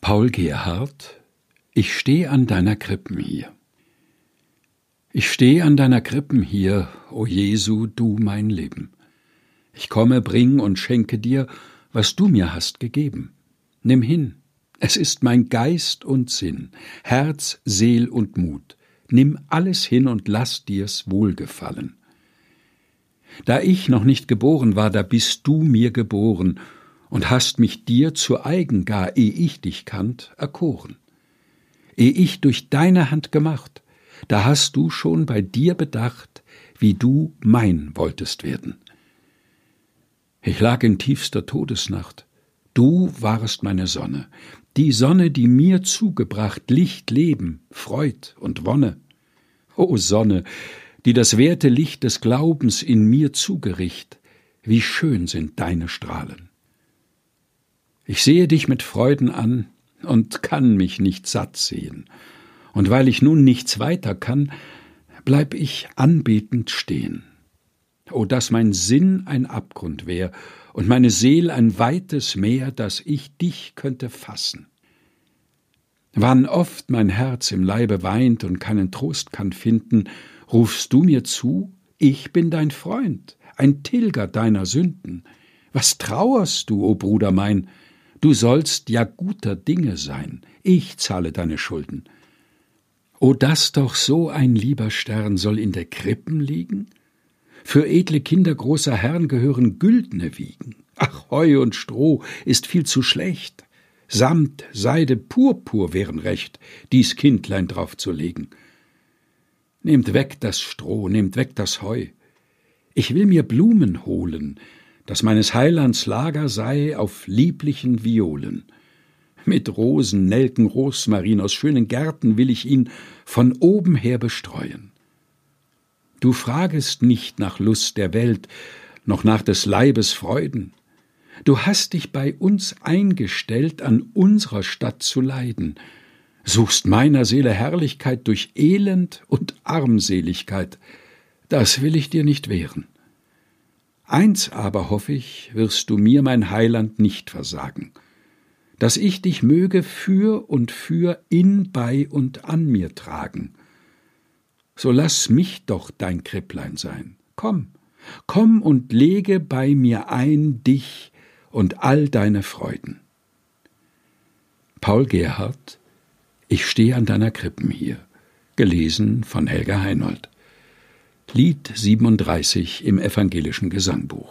Paul Gerhardt Ich steh an deiner Krippen hier. Ich steh an deiner Krippen hier, o Jesu, du mein Leben. Ich komme, bring und schenke dir, was du mir hast gegeben. Nimm hin, es ist mein Geist und Sinn, Herz, Seel und Mut. Nimm alles hin und lass dir's wohlgefallen. Da ich noch nicht geboren war, da bist du mir geboren und hast mich dir zu eigen gar, eh ich dich kannt, erkoren. Eh ich durch deine Hand gemacht, da hast du schon bei dir bedacht, wie du mein wolltest werden. Ich lag in tiefster Todesnacht, du warest meine Sonne, die Sonne, die mir zugebracht Licht, Leben, Freud und Wonne. O Sonne, die das werte Licht des Glaubens in mir zugericht, wie schön sind deine Strahlen. Ich sehe dich mit Freuden an und kann mich nicht satt sehen, und weil ich nun nichts weiter kann, bleib ich anbetend stehen. O, dass mein Sinn ein Abgrund wär und meine Seel ein weites Meer, dass ich dich könnte fassen. Wann oft mein Herz im Leibe weint und keinen Trost kann finden, rufst du mir zu, ich bin dein Freund, ein Tilger deiner Sünden. Was trauerst du, o Bruder mein? Du sollst ja guter Dinge sein, ich zahle deine Schulden. O dass doch so ein lieber Stern soll in der Krippen liegen? Für edle Kinder großer Herren gehören güldne Wiegen. Ach, Heu und Stroh ist viel zu schlecht. Samt, Seide, Purpur wären recht, dies Kindlein drauf zu legen. Nehmt weg das Stroh, nehmt weg das Heu. Ich will mir Blumen holen, dass meines Heilands Lager sei auf lieblichen Violen. Mit Rosen, Nelken, Rosmarin aus schönen Gärten will ich ihn von oben her bestreuen. Du fragest nicht nach Lust der Welt, noch nach des Leibes Freuden. Du hast dich bei uns eingestellt, an unserer Stadt zu leiden, suchst meiner Seele Herrlichkeit durch Elend und Armseligkeit. Das will ich dir nicht wehren. Eins aber hoff ich, wirst du mir, mein Heiland, nicht versagen, dass ich dich möge für und für in, bei und an mir tragen, so lass mich doch dein Kripplein sein. Komm, komm und lege bei mir ein dich und all deine Freuden. Paul Gerhardt Ich stehe an deiner Krippen hier, gelesen von Helga Heinold. Lied 37 im evangelischen Gesangbuch.